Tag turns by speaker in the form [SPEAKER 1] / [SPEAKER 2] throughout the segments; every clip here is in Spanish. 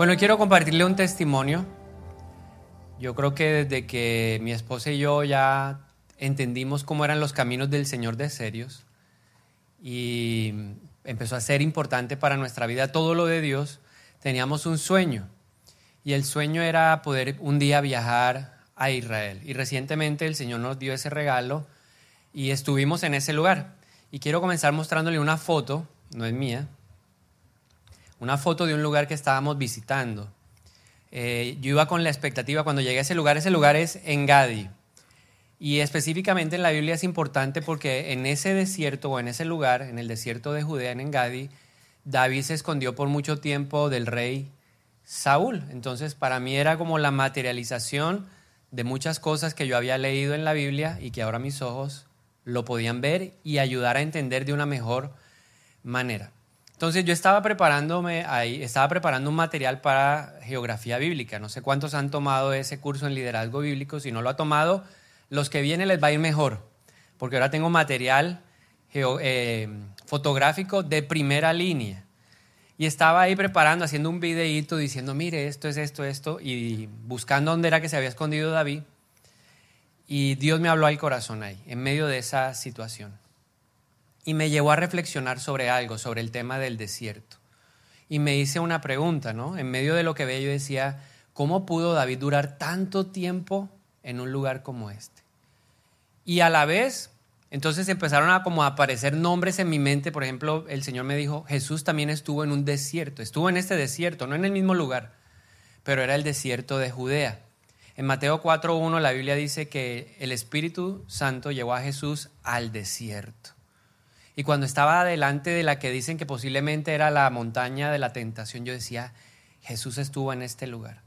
[SPEAKER 1] Bueno, quiero compartirle un testimonio. Yo creo que desde que mi esposa y yo ya entendimos cómo eran los caminos del Señor de serios y empezó a ser importante para nuestra vida todo lo de Dios, teníamos un sueño. Y el sueño era poder un día viajar a Israel. Y recientemente el Señor nos dio ese regalo y estuvimos en ese lugar. Y quiero comenzar mostrándole una foto, no es mía, una foto de un lugar que estábamos visitando. Eh, yo iba con la expectativa, cuando llegué a ese lugar, ese lugar es Engadi. Y específicamente en la Biblia es importante porque en ese desierto o en ese lugar, en el desierto de Judea, en Engadi, David se escondió por mucho tiempo del rey Saúl. Entonces para mí era como la materialización de muchas cosas que yo había leído en la Biblia y que ahora mis ojos lo podían ver y ayudar a entender de una mejor manera. Entonces yo estaba preparándome ahí, estaba preparando un material para geografía bíblica. No sé cuántos han tomado ese curso en liderazgo bíblico. Si no lo ha tomado, los que vienen les va a ir mejor, porque ahora tengo material eh, fotográfico de primera línea. Y estaba ahí preparando, haciendo un videíto diciendo, mire, esto es esto, esto, y buscando dónde era que se había escondido David. Y Dios me habló al corazón ahí, en medio de esa situación y me llevó a reflexionar sobre algo, sobre el tema del desierto. Y me hice una pregunta, ¿no? En medio de lo que veía yo decía, ¿cómo pudo David durar tanto tiempo en un lugar como este? Y a la vez, entonces empezaron a como aparecer nombres en mi mente, por ejemplo, el Señor me dijo, Jesús también estuvo en un desierto, estuvo en este desierto, no en el mismo lugar, pero era el desierto de Judea. En Mateo 4.1 la Biblia dice que el Espíritu Santo llevó a Jesús al desierto. Y cuando estaba delante de la que dicen que posiblemente era la montaña de la tentación, yo decía, Jesús estuvo en este lugar.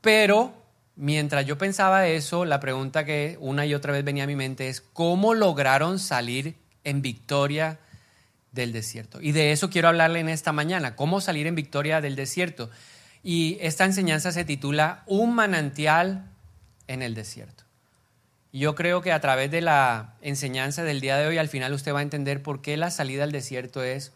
[SPEAKER 1] Pero mientras yo pensaba eso, la pregunta que una y otra vez venía a mi mente es, ¿cómo lograron salir en victoria del desierto? Y de eso quiero hablarle en esta mañana, cómo salir en victoria del desierto. Y esta enseñanza se titula Un manantial en el desierto. Yo creo que a través de la enseñanza del día de hoy, al final usted va a entender por qué la salida al desierto es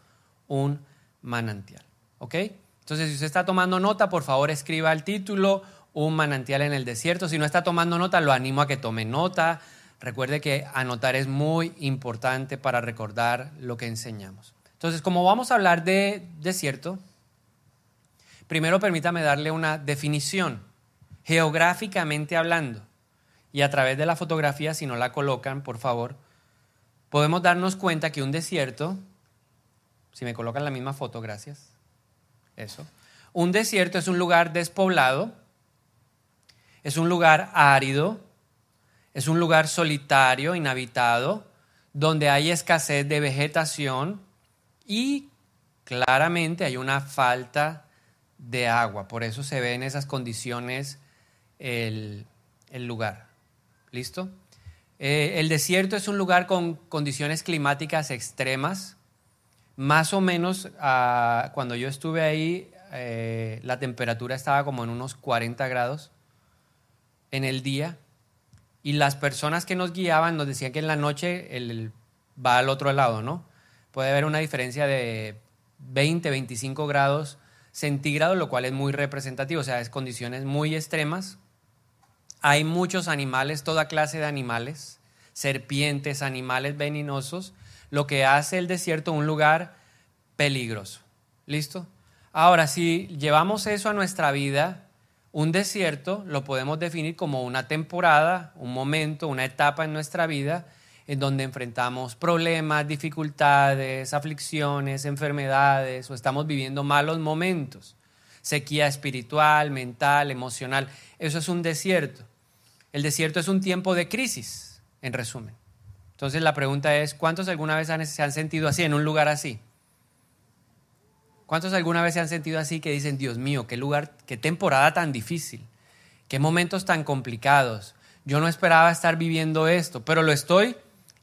[SPEAKER 1] un manantial. ¿Ok? Entonces, si usted está tomando nota, por favor escriba el título, un manantial en el desierto. Si no está tomando nota, lo animo a que tome nota. Recuerde que anotar es muy importante para recordar lo que enseñamos. Entonces, como vamos a hablar de desierto, primero permítame darle una definición, geográficamente hablando y a través de la fotografía, si no la colocan, por favor, podemos darnos cuenta que un desierto, si me colocan la misma foto, gracias, eso, un desierto es un lugar despoblado, es un lugar árido, es un lugar solitario, inhabitado, donde hay escasez de vegetación y claramente hay una falta de agua. Por eso se ve en esas condiciones el, el lugar. ¿Listo? Eh, el desierto es un lugar con condiciones climáticas extremas. Más o menos ah, cuando yo estuve ahí, eh, la temperatura estaba como en unos 40 grados en el día. Y las personas que nos guiaban nos decían que en la noche el, va al otro lado, ¿no? Puede haber una diferencia de 20, 25 grados centígrados, lo cual es muy representativo, o sea, es condiciones muy extremas hay muchos animales, toda clase de animales, serpientes, animales venenosos, lo que hace el desierto un lugar peligroso. ¿Listo? Ahora, si llevamos eso a nuestra vida, un desierto lo podemos definir como una temporada, un momento, una etapa en nuestra vida en donde enfrentamos problemas, dificultades, aflicciones, enfermedades o estamos viviendo malos momentos, sequía espiritual, mental, emocional. Eso es un desierto. El desierto es un tiempo de crisis, en resumen. Entonces la pregunta es, ¿cuántos alguna vez se han sentido así, en un lugar así? ¿Cuántos alguna vez se han sentido así que dicen, Dios mío, qué lugar, qué temporada tan difícil, qué momentos tan complicados? Yo no esperaba estar viviendo esto, pero lo estoy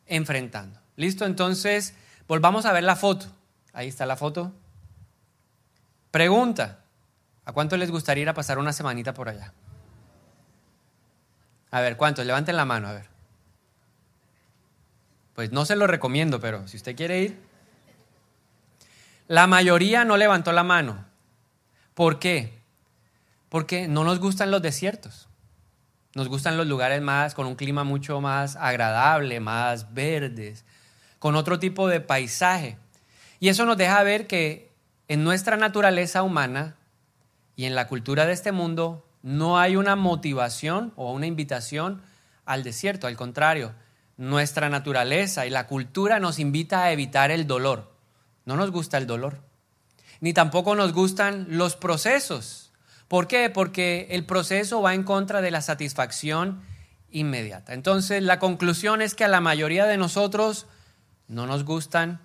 [SPEAKER 1] enfrentando. ¿Listo? Entonces, volvamos a ver la foto. Ahí está la foto. Pregunta, ¿a cuánto les gustaría ir a pasar una semanita por allá? A ver, ¿cuántos? Levanten la mano, a ver. Pues no se lo recomiendo, pero si usted quiere ir. La mayoría no levantó la mano. ¿Por qué? Porque no nos gustan los desiertos. Nos gustan los lugares más con un clima mucho más agradable, más verdes, con otro tipo de paisaje. Y eso nos deja ver que en nuestra naturaleza humana y en la cultura de este mundo no hay una motivación o una invitación al desierto. Al contrario, nuestra naturaleza y la cultura nos invita a evitar el dolor. No nos gusta el dolor. Ni tampoco nos gustan los procesos ¿Por qué? Porque el proceso va en contra de la satisfacción inmediata. Entonces, la conclusión es que a la mayoría de nosotros no nos gustan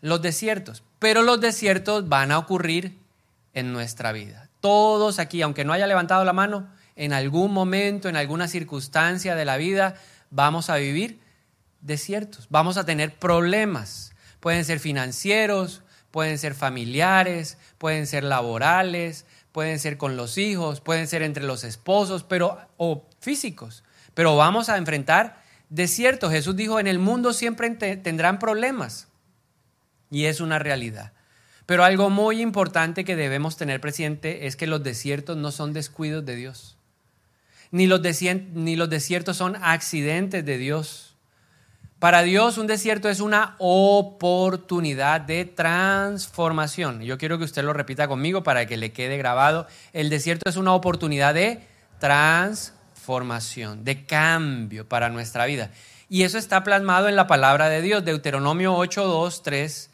[SPEAKER 1] los desiertos, pero los desiertos van a ocurrir en nuestra vida. Todos aquí, aunque no haya levantado la mano, en algún momento, en alguna circunstancia de la vida, vamos a vivir desiertos, vamos a tener problemas. Pueden ser financieros, pueden ser familiares, pueden ser laborales, pueden ser con los hijos, pueden ser entre los esposos, pero o físicos. Pero vamos a enfrentar desiertos. Jesús dijo, en el mundo siempre tendrán problemas. Y es una realidad. Pero algo muy importante que debemos tener presente es que los desiertos no son descuidos de Dios. Ni los, desiertos son accidentes de Dios. Para Dios un desierto es una oportunidad de transformación. Yo quiero que usted lo repita conmigo para que le quede grabado. El desierto es una oportunidad de transformación, de cambio para nuestra vida. Y eso está plasmado en la palabra de Dios, Deuteronomio 8, 2, 3.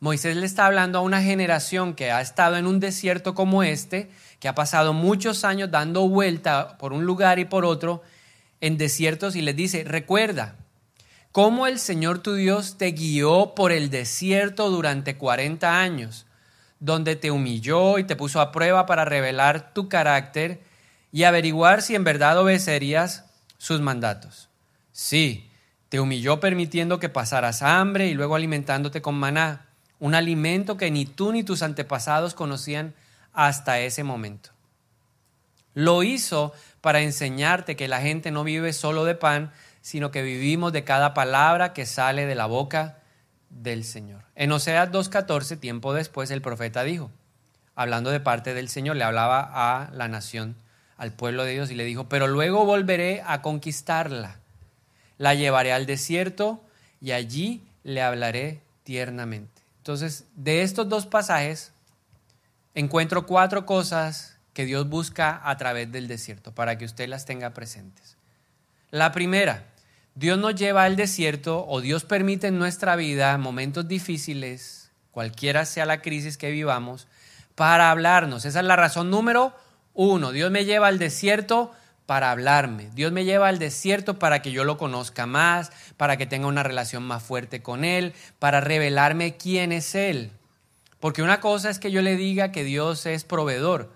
[SPEAKER 1] Moisés le está hablando a una generación que ha estado en un desierto como este, que ha pasado muchos años dando vuelta por un lugar y por otro en desiertos y les dice, recuerda, cómo el Señor tu Dios te guió por el desierto durante 40 años, donde te humilló y te puso a prueba para revelar tu carácter y averiguar si en verdad obedecerías sus mandatos. Sí, te humilló permitiendo que pasaras hambre y luego alimentándote con maná, un alimento que ni tú ni tus antepasados conocían hasta ese momento. Lo hizo para enseñarte que la gente no vive solo de pan, sino que vivimos de cada palabra que sale de la boca del Señor. En Oseas 2.14, tiempo después, el profeta dijo, hablando de parte del Señor, le hablaba a la nación, al pueblo de Dios, y le dijo, pero luego volveré a conquistarla, la llevaré al desierto y allí le hablaré tiernamente. Entonces, de estos dos pasajes, encuentro cuatro cosas que Dios busca a través del desierto, para que usted las tenga presentes. La primera, Dios nos lleva al desierto o Dios permite en nuestra vida momentos difíciles, cualquiera sea la crisis que vivamos, para hablarnos. Esa es la razón número uno. Dios me lleva al desierto para hablarme. Dios me lleva al desierto para que yo lo conozca más, para que tenga una relación más fuerte con Él, para revelarme quién es Él. Porque una cosa es que yo le diga que Dios es proveedor,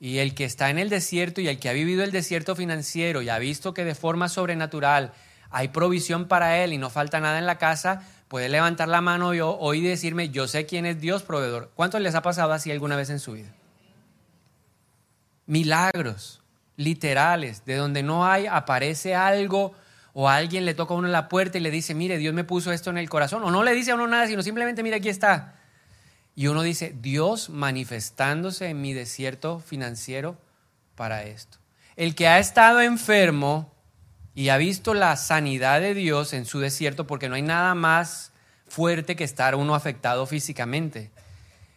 [SPEAKER 1] y el que está en el desierto y el que ha vivido el desierto financiero y ha visto que de forma sobrenatural hay provisión para él y no falta nada en la casa, puede levantar la mano hoy y decirme, yo sé quién es Dios proveedor. ¿Cuántos les ha pasado así alguna vez en su vida? Milagros literales, de donde no hay, aparece algo o alguien le toca a uno la puerta y le dice, mire, Dios me puso esto en el corazón. O no le dice a uno nada, sino simplemente, mire, aquí está. Y uno dice, Dios manifestándose en mi desierto financiero para esto. El que ha estado enfermo y ha visto la sanidad de Dios en su desierto, porque no hay nada más fuerte que estar uno afectado físicamente.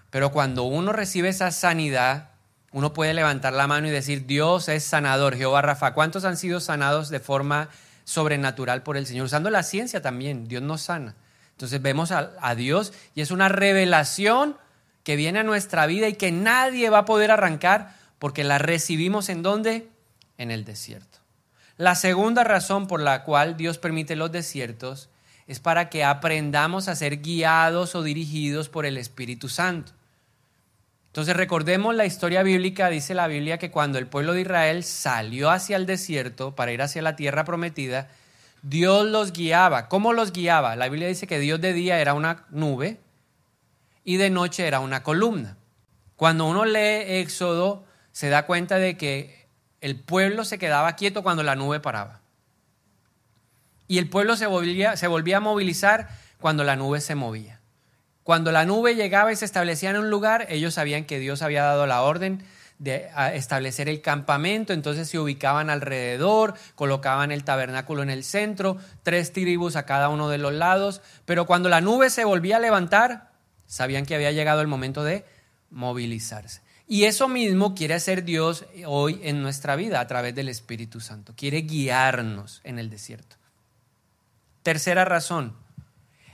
[SPEAKER 1] Pero cuando uno recibe esa sanidad, uno puede levantar la mano y decir, Dios es sanador, Jehová Rafa. ¿Cuántos han sido sanados de forma sobrenatural por el Señor? Usando la ciencia también, Dios nos sana. Entonces vemos a, Dios y es una revelación que viene a nuestra vida y que nadie va a poder arrancar porque la recibimos en dónde? En el desierto. La segunda razón por la cual Dios permite los desiertos es para que aprendamos a ser guiados o dirigidos por el Espíritu Santo. Entonces recordemos la historia bíblica, dice la Biblia que cuando el pueblo de Israel salió hacia el desierto para ir hacia la tierra prometida, Dios los guiaba. ¿Cómo los guiaba? La Biblia dice que Dios de día era una nube y de noche era una columna. Cuando uno lee Éxodo, se da cuenta de que el pueblo se quedaba quieto cuando la nube paraba. Y el pueblo se volvía, se volvía a movilizar cuando la nube se movía. Cuando la nube llegaba y se establecía en un lugar, ellos sabían que Dios había dado la orden de establecer el campamento, entonces se ubicaban alrededor, colocaban el tabernáculo en el centro, tres tribus a cada uno de los lados, pero cuando la nube se volvía a levantar, sabían que había llegado el momento de movilizarse. Y eso mismo quiere hacer Dios hoy en nuestra vida a través del Espíritu Santo. Quiere guiarnos en el desierto. Tercera razón.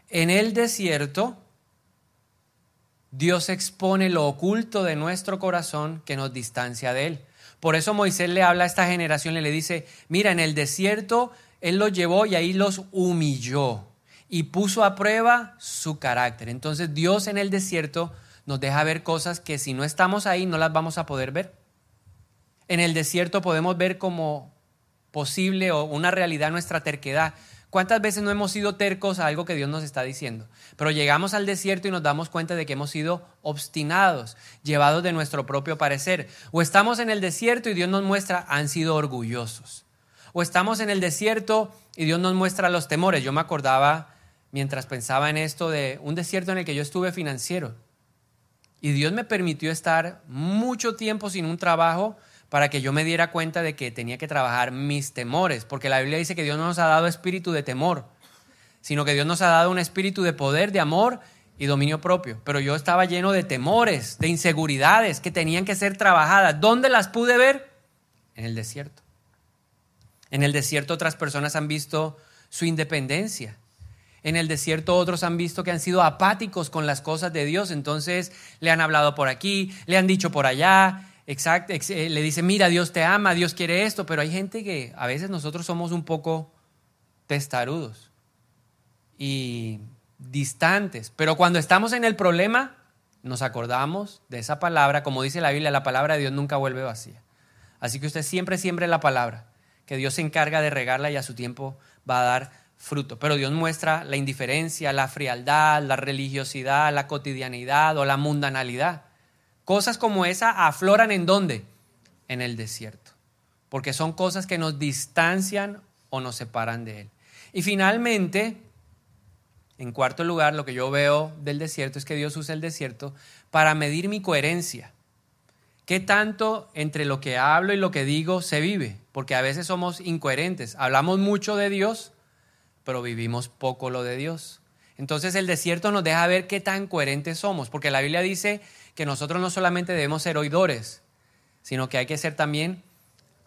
[SPEAKER 1] En el desierto, Dios expone lo oculto de nuestro corazón que nos distancia de Él. Por eso Moisés le habla a esta generación y le dice, mira, en el desierto Él los llevó y ahí los humilló y puso a prueba su carácter. Entonces Dios en el desierto nos deja ver cosas que si no estamos ahí no las vamos a poder ver. En el desierto podemos ver como posible o una realidad nuestra terquedad. ¿Cuántas veces no hemos sido tercos a algo que Dios nos está diciendo? Pero llegamos al desierto y nos damos cuenta de que hemos sido obstinados, llevados de nuestro propio parecer. O estamos en el desierto y Dios nos muestra, han sido orgullosos. O estamos en el desierto y Dios nos muestra los temores. Yo me acordaba, mientras pensaba en esto, de un desierto en el que yo estuve financiero. Y Dios me permitió estar mucho tiempo sin un trabajo para que yo me diera cuenta de que tenía que trabajar mis temores, porque la Biblia dice que Dios no nos ha dado espíritu de temor, sino que Dios nos ha dado un espíritu de poder, de amor y dominio propio. Pero yo estaba lleno de temores, de inseguridades que tenían que ser trabajadas. ¿Dónde las pude ver? En el desierto. En el desierto otras personas han visto su independencia, en el desierto otros han visto que han sido apáticos con las cosas de Dios, entonces le han hablado por aquí, le han dicho por allá, exacto, eh, le dicen, mira, Dios te ama, Dios quiere esto, pero hay gente que a veces nosotros somos un poco testarudos y distantes, pero cuando estamos en el problema, nos acordamos de esa palabra, como dice la Biblia, la palabra de Dios nunca vuelve vacía. Así que usted siempre siempre la palabra, que Dios se encarga de regarla y a su tiempo va a dar fruto. Pero Dios muestra la indiferencia, la frialdad, la religiosidad, la cotidianidad o la mundanalidad. Cosas como esa afloran en dónde? En el desierto. Porque son cosas que nos distancian o nos separan de Él. Y finalmente, en cuarto lugar, lo que yo veo del desierto es que Dios usa el desierto para medir mi coherencia. ¿Qué tanto entre lo que hablo y lo que digo se vive? Porque a veces somos incoherentes. Hablamos mucho de Dios, pero vivimos poco lo de Dios. Entonces el desierto nos deja ver qué tan coherentes somos, porque la Biblia dice que nosotros no solamente debemos ser oidores, sino que hay que ser también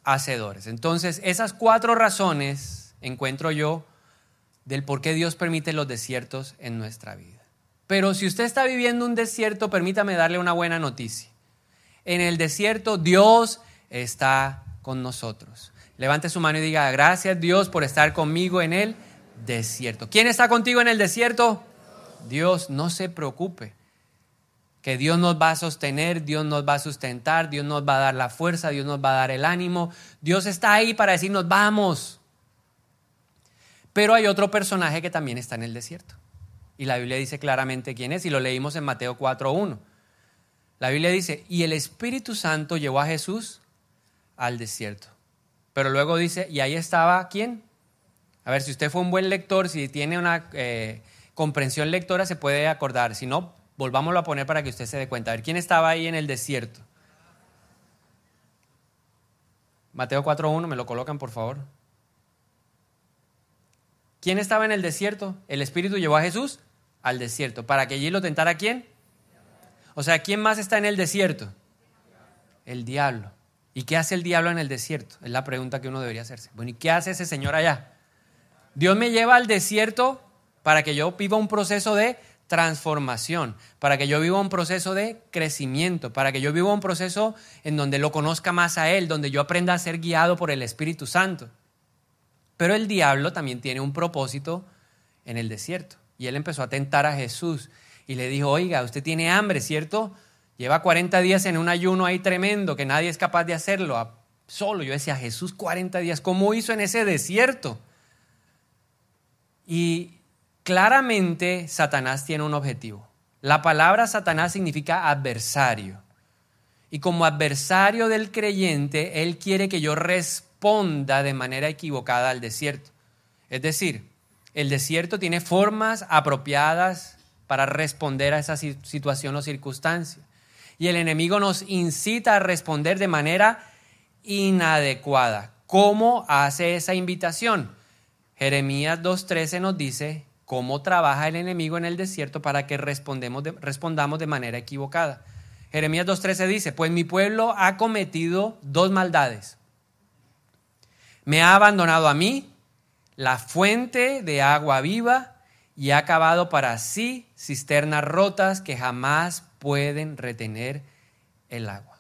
[SPEAKER 1] hacedores. Entonces esas cuatro razones encuentro yo del por qué Dios permite los desiertos en nuestra vida. Pero si usted está viviendo un desierto, permítame darle una buena noticia. En el desierto Dios está con nosotros. Levante su mano y diga, gracias Dios por estar conmigo en él desierto. ¿Quién está contigo en el desierto? Dios, no se preocupe. Que Dios nos va a sostener, Dios nos va a sustentar, Dios nos va a dar la fuerza, Dios nos va a dar el ánimo. Dios está ahí para decirnos, vamos. Pero hay otro personaje que también está en el desierto. Y la Biblia dice claramente quién es, y lo leímos en Mateo 4.1. La Biblia dice, y el Espíritu Santo llevó a Jesús al desierto. Pero luego dice, y ahí estaba quién? A ver, si usted fue un buen lector, si tiene una eh, comprensión lectora, se puede acordar. Si no, volvámoslo a poner para que usted se dé cuenta. A ver, ¿quién estaba ahí en el desierto? Mateo 4.1, me lo colocan, por favor. ¿Quién estaba en el desierto? El Espíritu llevó a Jesús al desierto. ¿Para que allí lo tentara quién? O sea, ¿quién más está en el desierto? El diablo. ¿Y qué hace el diablo en el desierto? Es la pregunta que uno debería hacerse. Bueno, ¿y qué hace ese señor allá? Dios me lleva al desierto para que yo viva un proceso de transformación, para que yo viva un proceso de crecimiento, para que yo viva un proceso en donde lo conozca más a Él, donde yo aprenda a ser guiado por el Espíritu Santo. Pero el diablo también tiene un propósito en el desierto. Y él empezó a tentar a Jesús y le dijo, oiga, usted tiene hambre, ¿cierto? Lleva 40 días en un ayuno ahí tremendo, que nadie es capaz de hacerlo. Solo yo decía, Jesús 40 días, ¿cómo hizo en ese desierto? Y claramente Satanás tiene un objetivo. La palabra Satanás significa adversario. Y como adversario del creyente, él quiere que yo responda de manera equivocada al desierto. Es decir, el desierto tiene formas apropiadas para responder a esa situación o circunstancia. y el enemigo nos incita a responder de manera inadecuada. ¿Cómo hace esa invitación? Jeremías 2.13 nos dice cómo trabaja el enemigo en el desierto para que respondamos de manera equivocada. Jeremías 2.13 dice, pues mi pueblo ha cometido dos maldades. Me ha abandonado a mí, la fuente de agua viva, y ha acabado para sí cisternas rotas que jamás pueden retener el agua.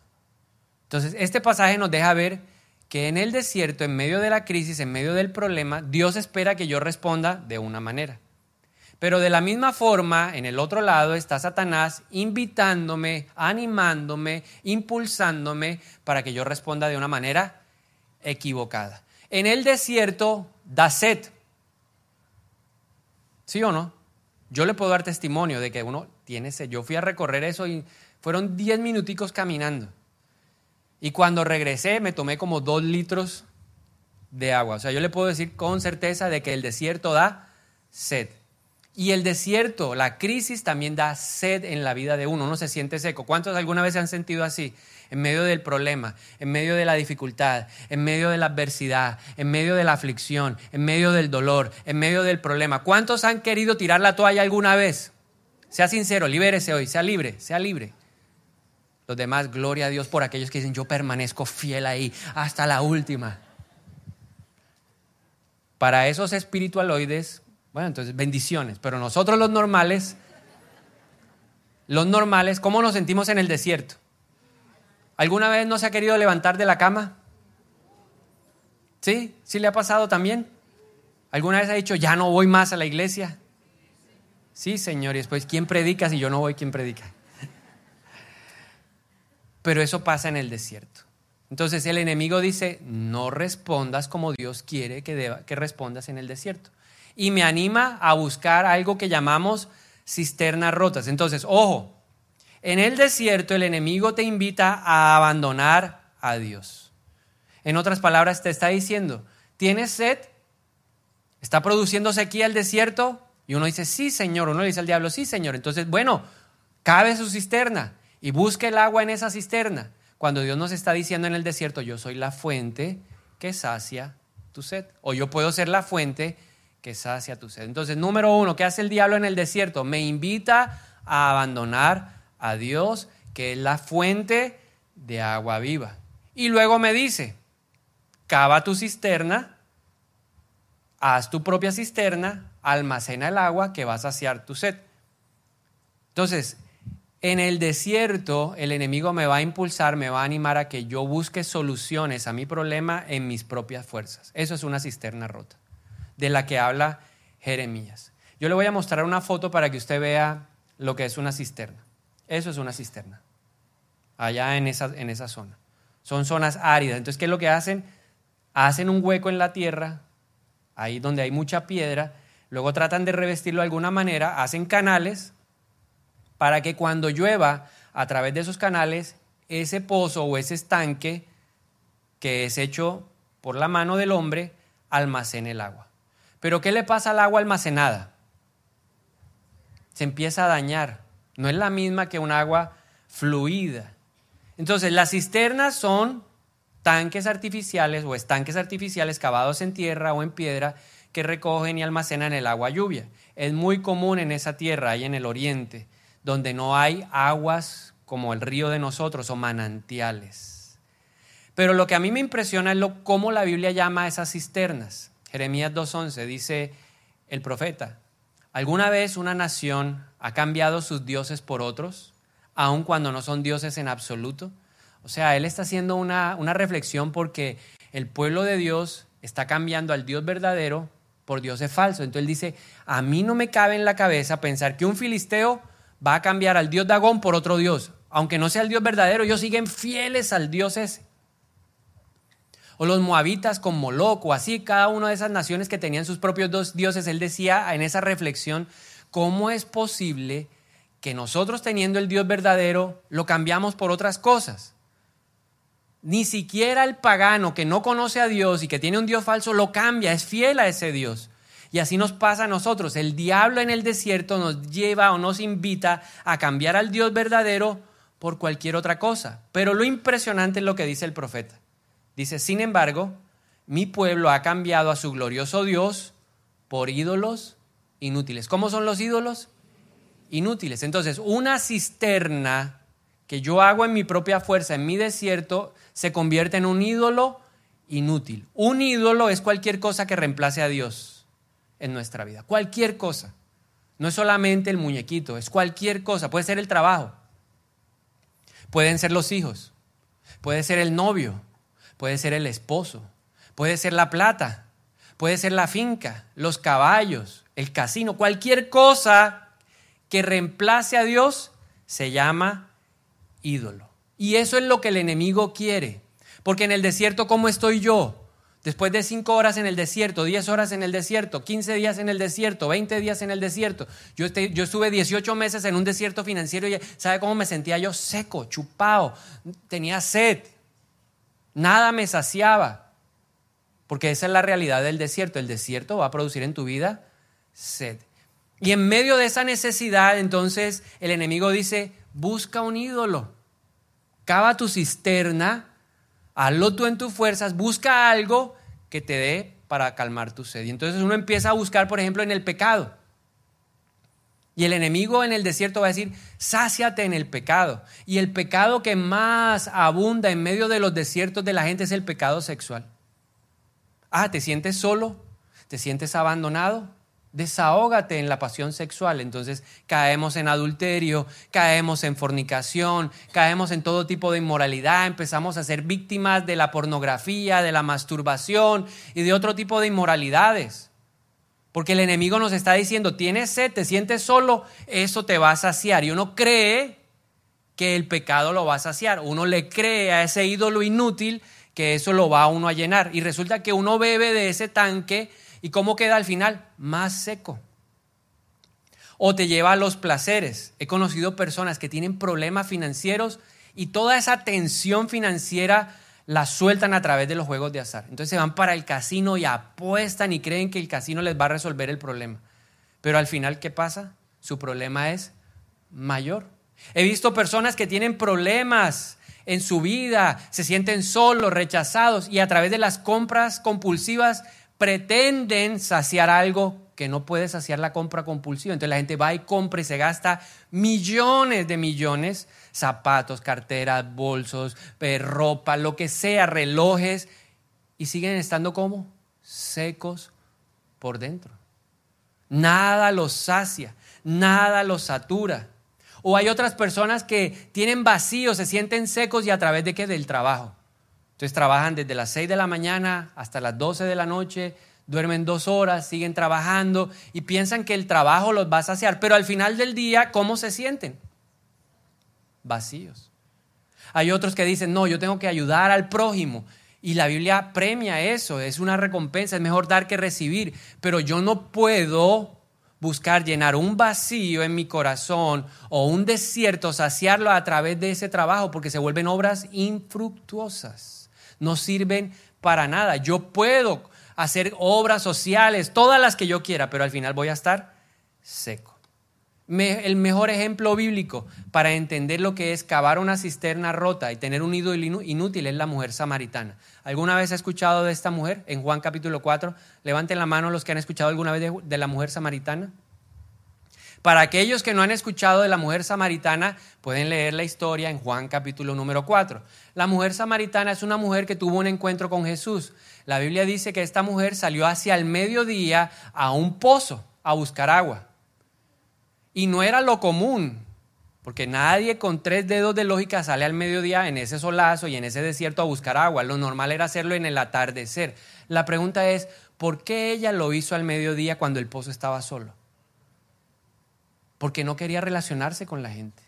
[SPEAKER 1] Entonces, este pasaje nos deja ver que en el desierto, en medio de la crisis, en medio del problema, Dios espera que yo responda de una manera. Pero de la misma forma, en el otro lado está Satanás invitándome, animándome, impulsándome para que yo responda de una manera equivocada. En el desierto da sed. ¿Sí o no? Yo le puedo dar testimonio de que uno tiene sed. Yo fui a recorrer eso y fueron 10 minuticos caminando. Y cuando regresé me tomé como dos litros de agua. O sea, yo le puedo decir con certeza de que el desierto da sed. Y el desierto, la crisis también da sed en la vida de uno. Uno se siente seco. ¿Cuántos alguna vez se han sentido así? En medio del problema, en medio de la dificultad, en medio de la adversidad, en medio de la aflicción, en medio del dolor, en medio del problema. ¿Cuántos han querido tirar la toalla alguna vez? Sea sincero, libérese hoy, sea libre, sea libre. Los demás, gloria a Dios por aquellos que dicen, yo permanezco fiel ahí hasta la última. Para esos espiritualoides, bueno, entonces bendiciones, pero nosotros los normales, los normales, ¿cómo nos sentimos en el desierto? ¿Alguna vez no se ha querido levantar de la cama? ¿Sí? ¿Sí le ha pasado también? ¿Alguna vez ha dicho, ya no voy más a la iglesia? Sí, Señor, y después, ¿quién predica si yo no voy, quién predica? Pero eso pasa en el desierto. Entonces el enemigo dice, no respondas como Dios quiere que, que respondas en el desierto. Y me anima a buscar algo que llamamos cisternas rotas. Entonces, ojo, en el desierto el enemigo te invita a abandonar a Dios. En otras palabras, te está diciendo, ¿tienes sed? ¿Está produciendo sequía el desierto? Y uno dice, sí, Señor. Uno le dice al diablo, sí, Señor. Entonces, bueno, cabe su cisterna y busque el agua en esa cisterna. Cuando Dios nos está diciendo en el desierto, yo soy la fuente que sacia tu sed. O yo puedo ser la fuente que sacia tu sed. Entonces, número uno, ¿qué hace el diablo en el desierto? Me invita a abandonar a Dios, que es la fuente de agua viva. Y luego me dice, cava tu cisterna, haz tu propia cisterna, almacena el agua que va a saciar tu sed. Entonces, en el desierto, el enemigo me va a impulsar, me va a animar a que yo busque soluciones a mi problema en mis propias fuerzas. Eso es una cisterna rota, de la que habla Jeremías. Yo le voy a mostrar una foto para que usted vea lo que es una cisterna. Eso es una cisterna, allá en esa, en esa zona. Son zonas áridas. Entonces, ¿qué es lo que hacen? Hacen un hueco en la tierra, ahí donde hay mucha piedra, luego tratan de revestirlo de alguna manera, hacen canales para que cuando llueva a través de esos canales, ese pozo o ese estanque que es hecho por la mano del hombre, almacene el agua. Pero ¿qué le pasa al agua almacenada? Se empieza a dañar. No es la misma que un agua fluida. Entonces, las cisternas son tanques artificiales o estanques artificiales cavados en tierra o en piedra que recogen y almacenan el agua lluvia. Es muy común en esa tierra, ahí en el oriente donde no hay aguas como el río de nosotros o manantiales. Pero lo que a mí me impresiona es lo, cómo la Biblia llama a esas cisternas. Jeremías 2.11 dice el profeta, ¿alguna vez una nación ha cambiado sus dioses por otros, aun cuando no son dioses en absoluto? O sea, él está haciendo una, una reflexión porque el pueblo de Dios está cambiando al Dios verdadero por dioses falsos. Entonces él dice, a mí no me cabe en la cabeza pensar que un filisteo va a cambiar al dios Dagón por otro dios. Aunque no sea el dios verdadero, ellos siguen fieles al dios ese. Los moabitas con Moloch, o así, cada una de esas naciones que tenían sus propios dos dioses. Él decía en esa reflexión, ¿cómo es posible que nosotros teniendo el dios verdadero lo cambiamos por otras cosas? Ni siquiera el pagano que no conoce a Dios y que tiene un Dios falso lo cambia, es fiel a ese Dios. Y así nos pasa a nosotros. El diablo en el desierto nos lleva o nos invita a cambiar al Dios verdadero por cualquier otra cosa. Pero lo impresionante es lo que dice el profeta. Dice, sin embargo, mi pueblo ha cambiado a su glorioso Dios por ídolos inútiles. ¿Cómo son los ídolos? Inútiles. Entonces, una cisterna que yo hago en mi propia fuerza, en mi desierto, se convierte en un ídolo inútil. Un ídolo es cualquier cosa que reemplace a Dios en nuestra vida. Cualquier cosa. No es solamente el muñequito, es cualquier cosa. Puede ser el trabajo, pueden ser los hijos, puede ser el novio, puede ser el esposo, puede ser la plata, puede ser la finca, los caballos, el casino, cualquier cosa que reemplace a Dios se llama ídolo. Y eso es lo que el enemigo quiere. Porque en el desierto, ¿cómo estoy yo? Después de cinco horas en el desierto, diez horas en el desierto, quince días en el desierto, veinte días en el desierto. Yo, yo estuve 18 meses en un desierto financiero y ¿sabe cómo me sentía yo? Seco, chupado, tenía sed. Nada me saciaba. Porque esa es la realidad del desierto. El desierto va a producir en tu vida sed. Y en medio de esa necesidad, entonces el enemigo dice, busca un ídolo. Cava tu cisterna hazlo tú en tus fuerzas, busca algo que te dé para calmar tu sed. Y entonces uno empieza a buscar, por ejemplo, en el pecado. Y el enemigo en el desierto va a decir, sáciate en el pecado. Y el pecado que más abunda en medio de los desiertos de la gente es el pecado sexual. Ah, ¿te sientes solo? ¿Te sientes abandonado? Desahógate en la pasión sexual. Entonces caemos en adulterio, caemos en fornicación, caemos en todo tipo de inmoralidad, empezamos a ser víctimas de la pornografía, de la masturbación y de otro tipo de inmoralidades. Porque el enemigo nos está diciendo, tienes sed, te sientes solo, eso te va a saciar. Y uno cree que el pecado lo va a saciar. Uno le cree a ese ídolo inútil que eso lo va a uno a llenar. Y resulta que uno bebe de ese tanque ¿Y cómo queda al final? Más seco. O te lleva a los placeres. He conocido personas que tienen problemas financieros y toda esa tensión financiera la sueltan a través de los juegos de azar. Entonces se van para el casino y apuestan y creen que el casino les va a resolver el problema. Pero al final, ¿qué pasa? Su problema es mayor. He visto personas que tienen problemas en su vida, se sienten solos, rechazados y a través de las compras compulsivas pretenden saciar algo que no puede saciar la compra compulsiva. Entonces la gente va y compra y se gasta millones de millones, zapatos, carteras, bolsos, eh, ropa, lo que sea, relojes, y siguen estando como secos por dentro. Nada los sacia, nada los satura. O hay otras personas que tienen vacío, se sienten secos y a través de qué? Del trabajo. Entonces trabajan desde las 6 de la mañana hasta las 12 de la noche, duermen dos horas, siguen trabajando y piensan que el trabajo los va a saciar. Pero al final del día, ¿cómo se sienten? Vacíos. Hay otros que dicen, no, yo tengo que ayudar al prójimo. Y la Biblia premia eso, es una recompensa, es mejor dar que recibir. Pero yo no puedo buscar llenar un vacío en mi corazón o un desierto, saciarlo a través de ese trabajo, porque se vuelven obras infructuosas no sirven para nada. Yo puedo hacer obras sociales, todas las que yo quiera, pero al final voy a estar seco. El mejor ejemplo bíblico para entender lo que es cavar una cisterna rota y tener un ídolo inútil es la mujer samaritana. ¿Alguna vez ha escuchado de esta mujer en Juan capítulo 4? Levanten la mano los que han escuchado alguna vez de la mujer samaritana. Para aquellos que no han escuchado de la mujer samaritana, pueden leer la historia en Juan capítulo número 4. La mujer samaritana es una mujer que tuvo un encuentro con Jesús. La Biblia dice que esta mujer salió hacia el mediodía a un pozo a buscar agua. Y no era lo común, porque nadie con tres dedos de lógica sale al mediodía en ese solazo y en ese desierto a buscar agua. Lo normal era hacerlo en el atardecer. La pregunta es, ¿por qué ella lo hizo al mediodía cuando el pozo estaba solo? porque no quería relacionarse con la gente.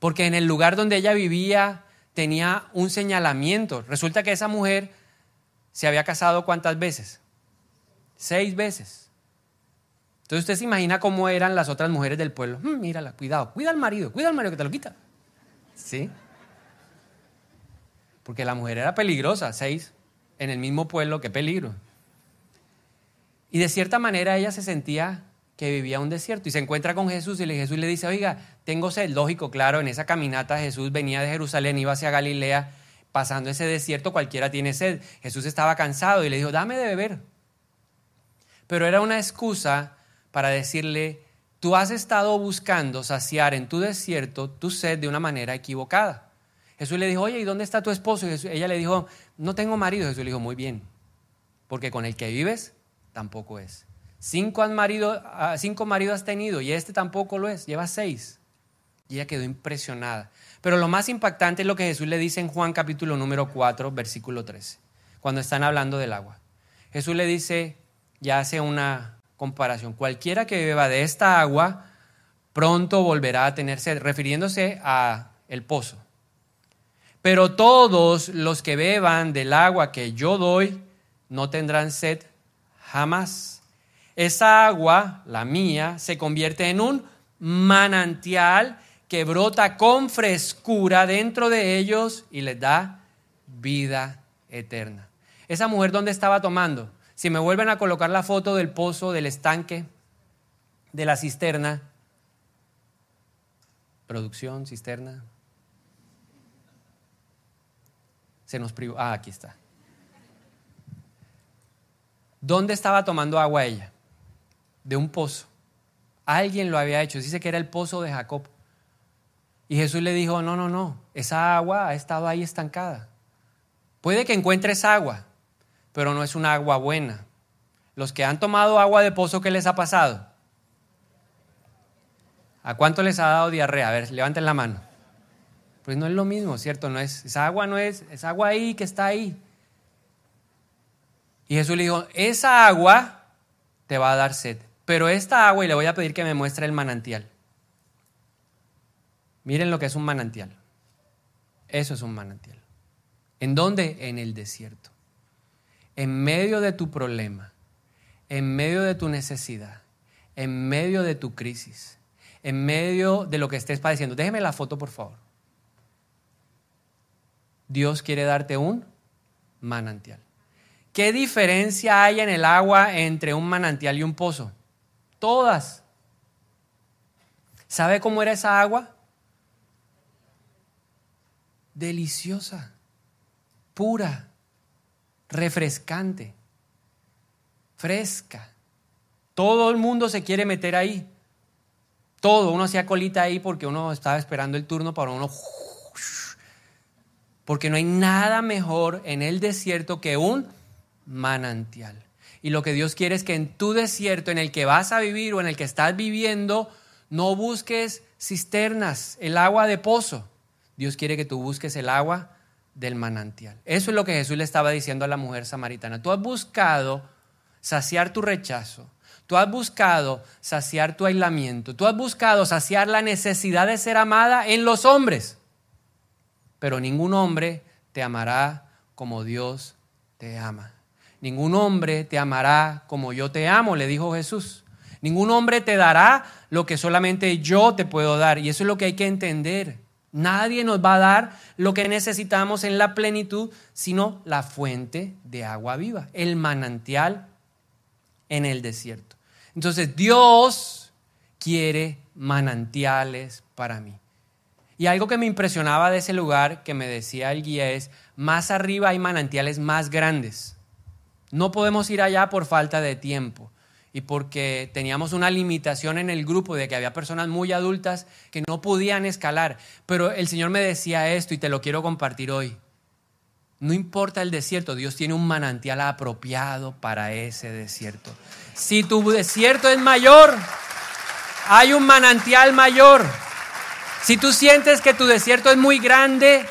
[SPEAKER 1] Porque en el lugar donde ella vivía tenía un señalamiento. Resulta que esa mujer se había casado cuántas veces? Seis veces. Entonces usted se imagina cómo eran las otras mujeres del pueblo. Mm, mírala, cuidado, cuida al marido, cuida al marido que te lo quita. ¿Sí? Porque la mujer era peligrosa, seis en el mismo pueblo, qué peligro. Y de cierta manera ella se sentía que vivía un desierto y se encuentra con Jesús y Jesús le dice, oiga, tengo sed. Lógico, claro, en esa caminata Jesús venía de Jerusalén, iba hacia Galilea, pasando ese desierto cualquiera tiene sed. Jesús estaba cansado y le dijo, dame de beber. Pero era una excusa para decirle, tú has estado buscando saciar en tu desierto tu sed de una manera equivocada. Jesús le dijo, oye, ¿y dónde está tu esposo? Y ella le dijo, no tengo marido. Jesús le dijo, muy bien, porque con el que vives tampoco es. Cinco, marido, ah, cinco maridos has tenido y este tampoco lo es, lleva seis. Y ella quedó impresionada. Pero lo más impactante es lo que Jesús le dice en Juan capítulo número 4, versículo 13, cuando están hablando del agua. Jesús le dice, ya hace una comparación, cualquiera que beba de esta agua pronto volverá a tener sed, refiriéndose a el pozo. Pero todos los que beban del agua que yo doy no tendrán sed jamás. Esa agua, la mía, se convierte en un manantial que brota con frescura dentro de ellos y les da vida eterna. Esa mujer, ¿dónde estaba tomando? Si me vuelven a colocar la foto del pozo, del estanque, de la cisterna, producción, cisterna, se nos privó. Ah, aquí está. ¿Dónde estaba tomando agua ella? De un pozo. Alguien lo había hecho. Dice que era el pozo de Jacob. Y Jesús le dijo, no, no, no, esa agua ha estado ahí estancada. Puede que encuentres agua, pero no es una agua buena. Los que han tomado agua de pozo, ¿qué les ha pasado? ¿A cuánto les ha dado diarrea? A ver, levanten la mano. Pues no es lo mismo, ¿cierto? No es, esa agua no es, es agua ahí que está ahí. Y Jesús le dijo, esa agua te va a dar sed, pero esta agua, y le voy a pedir que me muestre el manantial. Miren lo que es un manantial. Eso es un manantial. ¿En dónde? En el desierto. En medio de tu problema, en medio de tu necesidad, en medio de tu crisis, en medio de lo que estés padeciendo. Déjeme la foto, por favor. Dios quiere darte un manantial. ¿Qué diferencia hay en el agua entre un manantial y un pozo? Todas. ¿Sabe cómo era esa agua? deliciosa, pura, refrescante, fresca. Todo el mundo se quiere meter ahí. Todo, uno hacía colita ahí porque uno estaba esperando el turno para uno. Porque no hay nada mejor en el desierto que un manantial. Y lo que Dios quiere es que en tu desierto, en el que vas a vivir o en el que estás viviendo, no busques cisternas, el agua de pozo. Dios quiere que tú busques el agua del manantial. Eso es lo que Jesús le estaba diciendo a la mujer samaritana. Tú has buscado saciar tu rechazo. Tú has buscado saciar tu aislamiento. Tú has buscado saciar la necesidad de ser amada en los hombres. Pero ningún hombre te amará como Dios te ama. Ningún hombre te amará como yo te amo, le dijo Jesús. Ningún hombre te dará lo que solamente yo te puedo dar. Y eso es lo que hay que entender. Nadie nos va a dar lo que necesitamos en la plenitud, sino la fuente de agua viva, el manantial en el desierto. Entonces Dios quiere manantiales para mí. Y algo que me impresionaba de ese lugar que me decía el guía es, más arriba hay manantiales más grandes. No podemos ir allá por falta de tiempo y porque teníamos una limitación en el grupo de que había personas muy adultas que no podían escalar. Pero el Señor me decía esto y te lo quiero compartir hoy. No importa el desierto, Dios tiene un manantial apropiado para ese desierto. Si tu desierto es mayor, hay un manantial mayor. Si tú sientes que tu desierto es muy grande,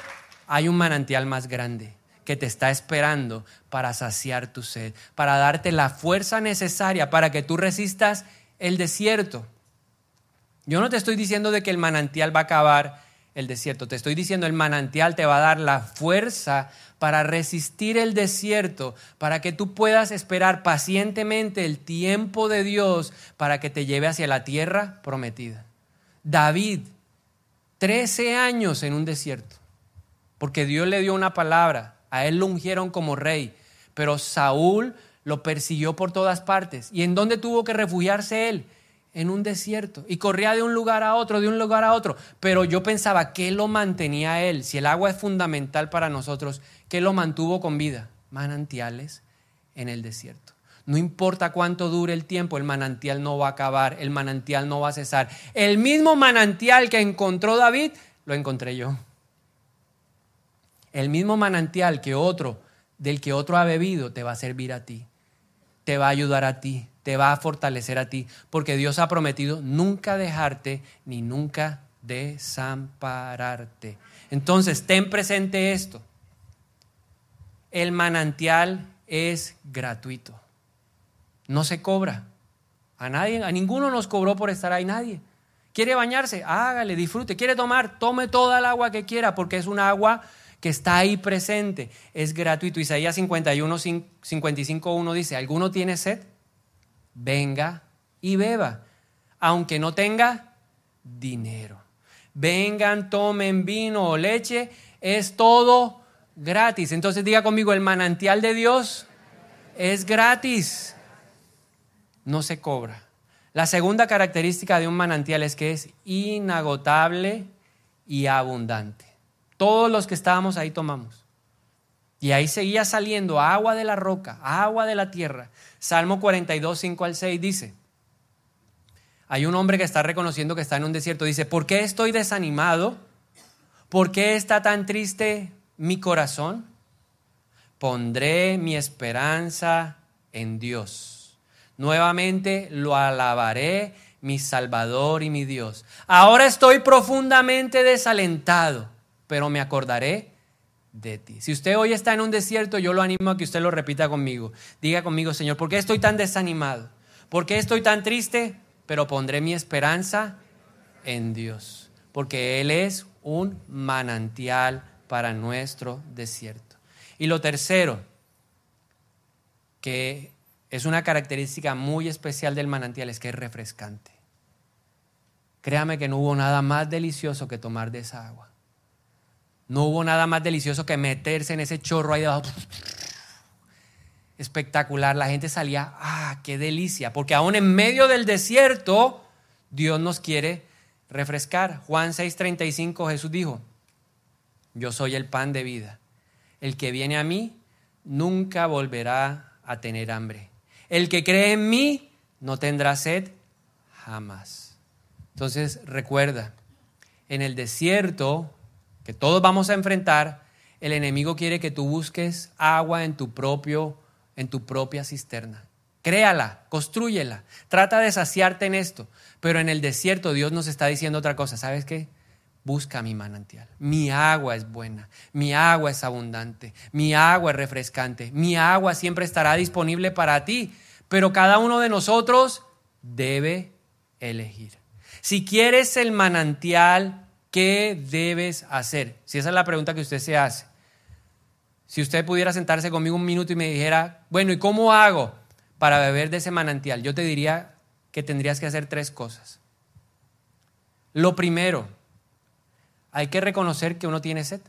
[SPEAKER 1] hay un manantial más grande que te está esperando para saciar tu sed, para darte la fuerza necesaria para que tú resistas el desierto. Yo no te estoy diciendo de que el manantial va a acabar el desierto, te estoy diciendo el manantial te va a dar la fuerza para resistir el desierto, para que tú puedas esperar pacientemente el tiempo de Dios para que te lleve hacia la tierra prometida. David, 13 años en un desierto, porque Dios le dio una palabra, a él lo ungieron como rey, pero Saúl lo persiguió por todas partes. ¿Y en dónde tuvo que refugiarse él? en un desierto y corría de un lugar a otro, de un lugar a otro. Pero yo pensaba, ¿qué lo mantenía él? Si el agua es fundamental para nosotros, ¿qué lo mantuvo con vida? Manantiales en el desierto. No importa cuánto dure el tiempo, el manantial no va a acabar, el manantial no va a cesar. El mismo manantial que encontró David, lo encontré yo. El mismo manantial que otro, del que otro ha bebido, te va a servir a ti, te va a ayudar a ti, te va a fortalecer a ti, porque Dios ha prometido nunca dejarte ni nunca desampararte. Entonces, ten presente esto. El manantial es gratuito. No se cobra. A nadie, a ninguno nos cobró por estar ahí, nadie. ¿Quiere bañarse? Hágale, disfrute. ¿Quiere tomar? Tome toda el agua que quiera, porque es un agua que está ahí presente. Es gratuito. Isaías 51, 55, 1 dice, ¿alguno tiene sed? venga y beba, aunque no tenga dinero. Vengan, tomen vino o leche, es todo gratis. Entonces diga conmigo, el manantial de Dios es gratis, no se cobra. La segunda característica de un manantial es que es inagotable y abundante. Todos los que estábamos ahí tomamos. Y ahí seguía saliendo agua de la roca, agua de la tierra. Salmo 42, 5 al 6 dice, hay un hombre que está reconociendo que está en un desierto. Dice, ¿por qué estoy desanimado? ¿Por qué está tan triste mi corazón? Pondré mi esperanza en Dios. Nuevamente lo alabaré, mi Salvador y mi Dios. Ahora estoy profundamente desalentado, pero me acordaré de ti. Si usted hoy está en un desierto, yo lo animo a que usted lo repita conmigo. Diga conmigo, Señor, ¿por qué estoy tan desanimado? ¿Por qué estoy tan triste? Pero pondré mi esperanza en Dios, porque Él es un manantial para nuestro desierto. Y lo tercero, que es una característica muy especial del manantial, es que es refrescante. Créame que no hubo nada más delicioso que tomar de esa agua. No hubo nada más delicioso que meterse en ese chorro ahí debajo. Espectacular. La gente salía, ah, qué delicia. Porque aún en medio del desierto, Dios nos quiere refrescar. Juan 6:35 Jesús dijo, yo soy el pan de vida. El que viene a mí nunca volverá a tener hambre. El que cree en mí no tendrá sed jamás. Entonces recuerda, en el desierto que todos vamos a enfrentar, el enemigo quiere que tú busques agua en tu propio en tu propia cisterna. Créala, construyela, trata de saciarte en esto, pero en el desierto Dios nos está diciendo otra cosa, ¿sabes qué? Busca mi manantial. Mi agua es buena, mi agua es abundante, mi agua es refrescante, mi agua siempre estará disponible para ti, pero cada uno de nosotros debe elegir. Si quieres el manantial ¿Qué debes hacer? Si esa es la pregunta que usted se hace. Si usted pudiera sentarse conmigo un minuto y me dijera, bueno, ¿y cómo hago para beber de ese manantial? Yo te diría que tendrías que hacer tres cosas. Lo primero, hay que reconocer que uno tiene sed.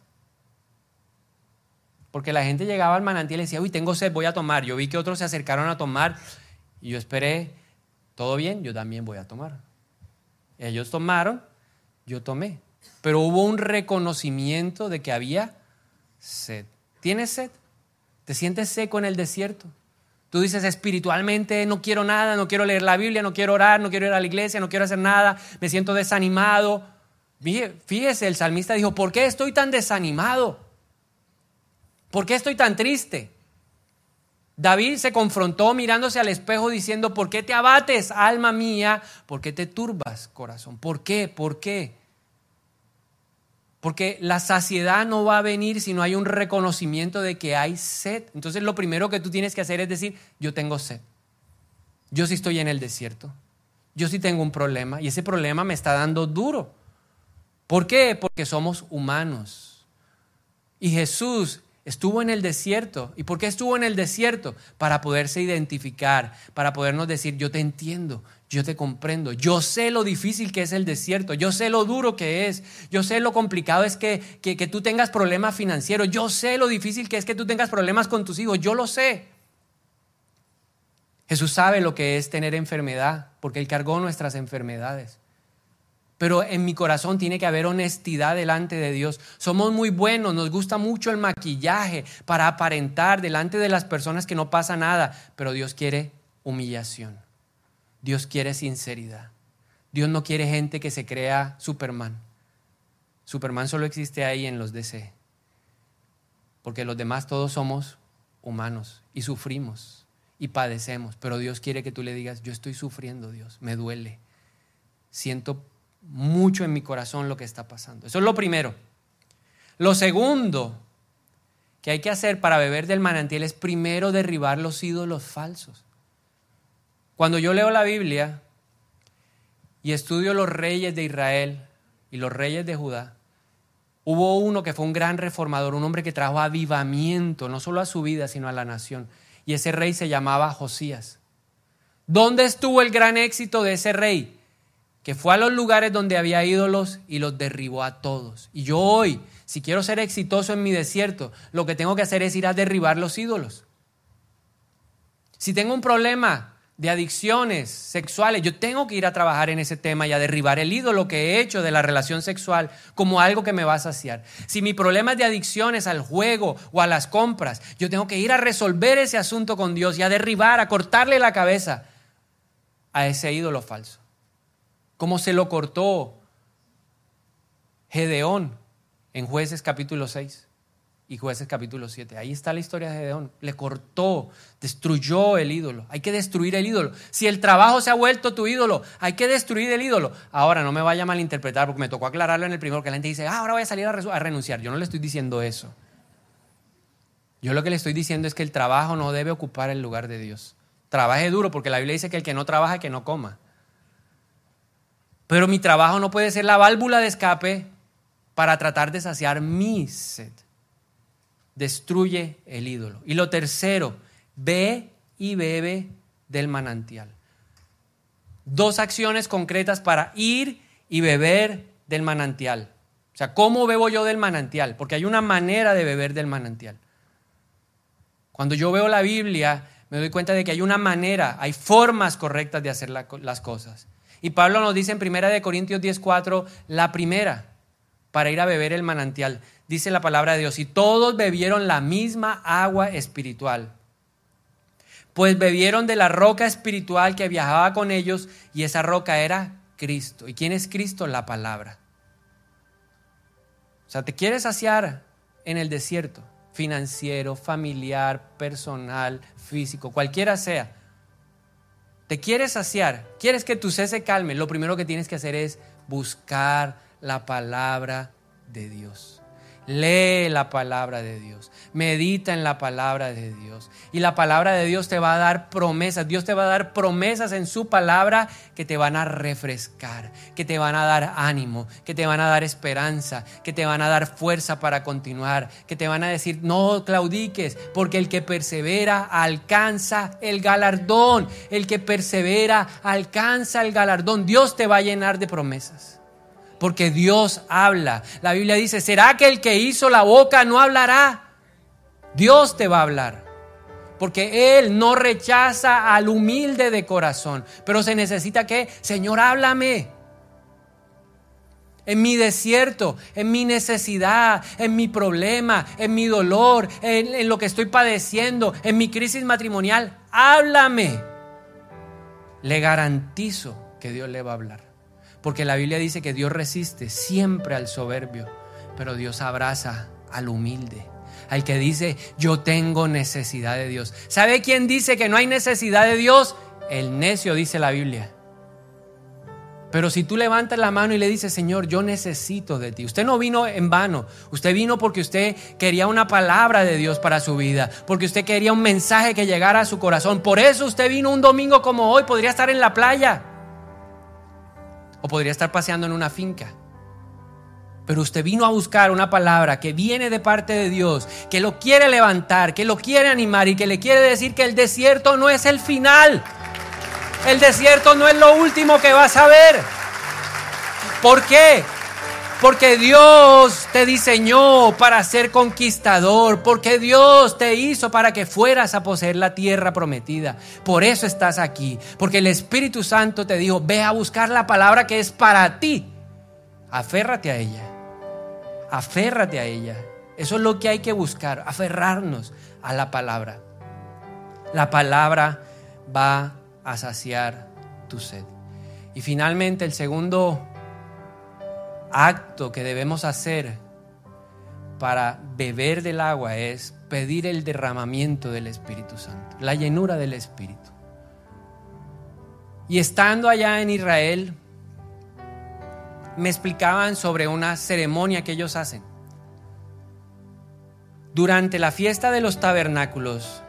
[SPEAKER 1] Porque la gente llegaba al manantial y decía, uy, tengo sed, voy a tomar. Yo vi que otros se acercaron a tomar y yo esperé, todo bien, yo también voy a tomar. Ellos tomaron, yo tomé pero hubo un reconocimiento de que había sed. ¿Tienes sed? ¿Te sientes seco en el desierto? Tú dices espiritualmente, no quiero nada, no quiero leer la Biblia, no quiero orar, no quiero ir a la iglesia, no quiero hacer nada, me siento desanimado. Fíjese, el salmista dijo, ¿por qué estoy tan desanimado? ¿Por qué estoy tan triste? David se confrontó mirándose al espejo diciendo, ¿por qué te abates, alma mía? ¿Por qué te turbas, corazón? ¿Por qué? ¿Por qué? Porque la saciedad no va a venir si no hay un reconocimiento de que hay sed. Entonces lo primero que tú tienes que hacer es decir, yo tengo sed. Yo sí estoy en el desierto. Yo sí tengo un problema y ese problema me está dando duro. ¿Por qué? Porque somos humanos. Y Jesús estuvo en el desierto. ¿Y por qué estuvo en el desierto? Para poderse identificar, para podernos decir, yo te entiendo, yo te comprendo. Yo sé lo difícil que es el desierto. Yo sé lo duro que es. Yo sé lo complicado es que, que, tú tengas problemas financieros. Yo sé lo difícil que es que tú tengas problemas con tus hijos. Yo lo sé. Jesús sabe lo que es tener enfermedad, porque Él cargó nuestras enfermedades. Pero en mi corazón tiene que haber honestidad delante de Dios. Somos muy buenos, nos gusta mucho el maquillaje para aparentar delante de las personas que no pasa nada, pero Dios quiere humillación. Dios quiere sinceridad. Dios no quiere gente que se crea Superman. Superman solo existe ahí en los DC. Porque los demás todos somos humanos y sufrimos y padecemos. Pero Dios quiere que tú le digas, yo estoy sufriendo, Dios, me duele. Siento mucho en mi corazón lo que está pasando. Eso es lo primero. Lo segundo que hay que hacer para beber del manantial es primero derribar los ídolos falsos. Cuando yo leo la Biblia y estudio los reyes de Israel y los reyes de Judá, hubo uno que fue un gran reformador, un hombre que trajo avivamiento, no solo a su vida, sino a la nación. Y ese rey se llamaba Josías. ¿Dónde estuvo el gran éxito de ese rey? Que fue a los lugares donde había ídolos y los derribó a todos. Y yo hoy, si quiero ser exitoso en mi desierto, lo que tengo que hacer es ir a derribar los ídolos. Si tengo un problema de adicciones sexuales, yo tengo que ir a trabajar en ese tema y a derribar el ídolo que he hecho de la relación sexual como algo que me va a saciar. Si mi problema es de adicciones al juego o a las compras, yo tengo que ir a resolver ese asunto con Dios y a derribar, a cortarle la cabeza a ese ídolo falso como se lo cortó Gedeón en jueces capítulo 6 y jueces capítulo 7. Ahí está la historia de Gedeón. Le cortó, destruyó el ídolo. Hay que destruir el ídolo. Si el trabajo se ha vuelto tu ídolo, hay que destruir el ídolo. Ahora, no me vaya a malinterpretar porque me tocó aclararlo en el primero que la gente dice, ah, ahora voy a salir a, a renunciar. Yo no le estoy diciendo eso. Yo lo que le estoy diciendo es que el trabajo no debe ocupar el lugar de Dios. Trabaje duro porque la Biblia dice que el que no trabaja, que no coma. Pero mi trabajo no puede ser la válvula de escape para tratar de saciar mi sed. Destruye el ídolo. Y lo tercero, ve y bebe del manantial. Dos acciones concretas para ir y beber del manantial. O sea, ¿cómo bebo yo del manantial? Porque hay una manera de beber del manantial. Cuando yo veo la Biblia, me doy cuenta de que hay una manera, hay formas correctas de hacer las cosas. Y Pablo nos dice en 1 de Corintios 10:4, la primera para ir a beber el manantial. Dice la palabra de Dios, y todos bebieron la misma agua espiritual. Pues bebieron de la roca espiritual que viajaba con ellos y esa roca era Cristo. ¿Y quién es Cristo? La palabra. O sea, te quieres saciar en el desierto, financiero, familiar, personal, físico, cualquiera sea te quieres saciar, quieres que tu sed se calme, lo primero que tienes que hacer es buscar la palabra de Dios. Lee la palabra de Dios, medita en la palabra de Dios. Y la palabra de Dios te va a dar promesas. Dios te va a dar promesas en su palabra que te van a refrescar, que te van a dar ánimo, que te van a dar esperanza, que te van a dar fuerza para continuar, que te van a decir, no claudiques, porque el que persevera alcanza el galardón. El que persevera alcanza el galardón. Dios te va a llenar de promesas porque Dios habla. La Biblia dice, ¿será que el que hizo la boca no hablará? Dios te va a hablar. Porque Él no rechaza al humilde de corazón. Pero se necesita que, Señor, háblame. En mi desierto, en mi necesidad, en mi problema, en mi dolor, en, lo que estoy padeciendo, en mi crisis matrimonial, háblame. Le garantizo que Dios le va a hablar. Porque la Biblia dice que Dios resiste siempre al soberbio, pero Dios abraza al humilde. Al que dice, yo tengo necesidad de Dios. ¿Sabe quién dice que no hay necesidad de Dios? El necio, dice la Biblia. Pero si tú levantas la mano y le dices, Señor, yo necesito de ti. Usted no vino en vano. Usted vino porque usted quería una palabra de Dios para su vida. Porque usted quería un mensaje que llegara a su corazón. Por eso usted vino un domingo como hoy. Podría estar en la playa o podría estar paseando en una finca. Pero usted vino a buscar una palabra que viene de parte de Dios, que lo quiere levantar, que lo quiere animar y que le quiere decir que el desierto no es el final. El desierto no es lo último que vas a ver. ¿Por qué? Porque Dios te diseñó para ser conquistador. Porque Dios te hizo para que fueras a poseer la tierra prometida. Por eso estás aquí. Porque el Espíritu Santo te dijo, ve a buscar la palabra que es para ti. Aférrate a ella. Aférrate a ella. Eso es lo que hay que buscar. Aferrarnos a la palabra. La palabra va a saciar tu sed. Y finalmente el segundo acto que debemos hacer para beber del agua es pedir el derramamiento del Espíritu Santo, la llenura del Espíritu. Y estando allá en Israel, me explicaban sobre una ceremonia que ellos hacen. Durante la fiesta de los tabernáculos,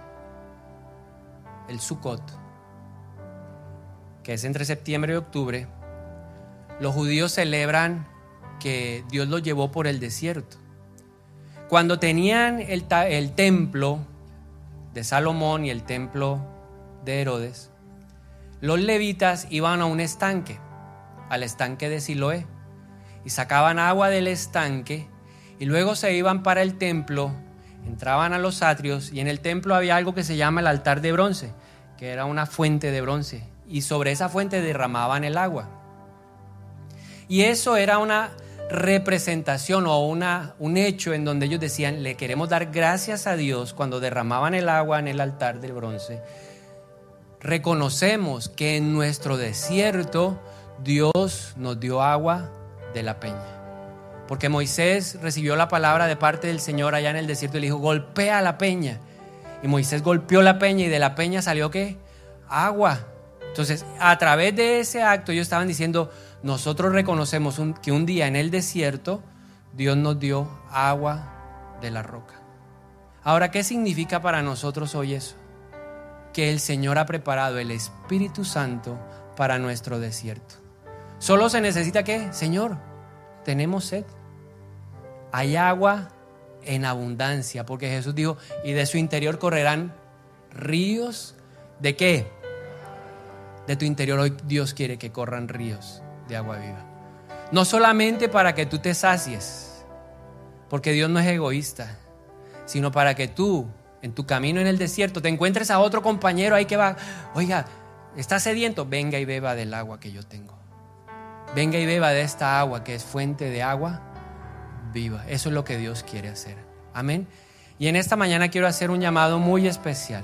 [SPEAKER 1] el Sukkot, que es entre septiembre y octubre, los judíos celebran que Dios los llevó por el desierto. Cuando tenían el, el templo de Salomón y el templo de Herodes, los levitas iban a un estanque, al estanque de Siloé, y sacaban agua del estanque y luego se iban para el templo, entraban a los atrios y en el templo había algo que se llama el altar de bronce, que era una fuente de bronce, y sobre esa fuente derramaban el agua. Y eso era una representación o una, un hecho en donde ellos decían, le queremos dar gracias a Dios cuando derramaban el agua en el altar del bronce. Reconocemos que en nuestro desierto Dios nos dio agua de la peña. Porque Moisés recibió la palabra de parte del Señor allá en el desierto y le dijo, golpea la peña. Y Moisés golpeó la peña y de la peña salió qué? Agua. Entonces, a través de ese acto ellos estaban diciendo, nosotros reconocemos que un día en el desierto Dios nos dio agua de la roca. Ahora, ¿qué significa para nosotros hoy eso? Que el Señor ha preparado el Espíritu Santo para nuestro desierto. Solo se necesita que, Señor, tenemos sed. Hay agua en abundancia, porque Jesús dijo, y de su interior correrán ríos de qué? De tu interior hoy Dios quiere que corran ríos de agua viva. No solamente para que tú te sacies, porque Dios no es egoísta, sino para que tú, en tu camino en el desierto, te encuentres a otro compañero ahí que va, oiga, está sediento, venga y beba del agua que yo tengo. Venga y beba de esta agua que es fuente de agua viva. Eso es lo que Dios quiere hacer. Amén. Y en esta mañana quiero hacer un llamado muy especial.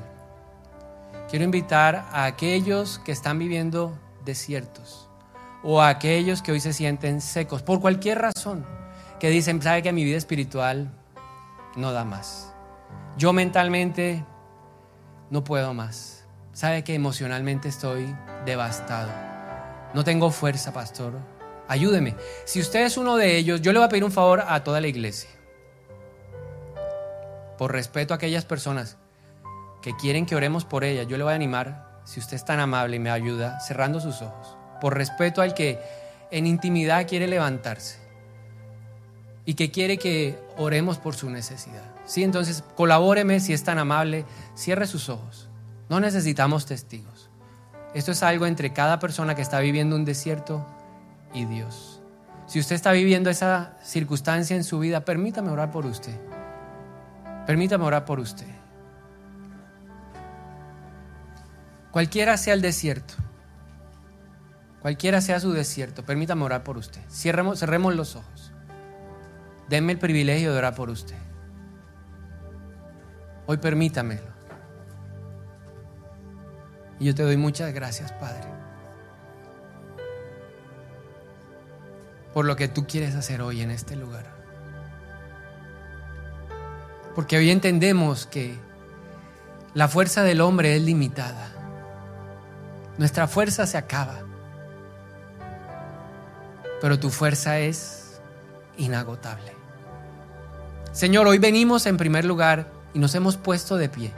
[SPEAKER 1] Quiero invitar a aquellos que están viviendo desiertos o a aquellos que hoy se sienten secos por cualquier razón, que dicen, sabe que mi vida espiritual no da más. Yo mentalmente no puedo más. Sabe que emocionalmente estoy devastado. No tengo fuerza, pastor. Ayúdeme. Si usted es uno de ellos, yo le voy a pedir un favor a toda la iglesia. Por respeto a aquellas personas que quieren que oremos por ellas, yo le voy a animar, si usted es tan amable y me ayuda, cerrando sus ojos. Por respeto al que en intimidad quiere levantarse y que quiere que oremos por su necesidad. Sí, entonces colabóreme si es tan amable, cierre sus ojos. No necesitamos testigos. Esto es algo entre cada persona que está viviendo un desierto y Dios. Si usted está viviendo esa circunstancia en su vida, permítame orar por usted. Permítame orar por usted. Cualquiera sea el desierto, cualquiera sea su desierto, permítame orar por usted. Cerremos, los ojos. Denme el privilegio de orar por usted. Hoy permítamelo. Y yo te doy muchas gracias, Padre, por lo que tú quieres hacer hoy en este lugar. Porque hoy entendemos que la fuerza del hombre es limitada. Nuestra fuerza se acaba. Pero tu fuerza es inagotable. Señor, hoy venimos en primer lugar y nos hemos puesto de pie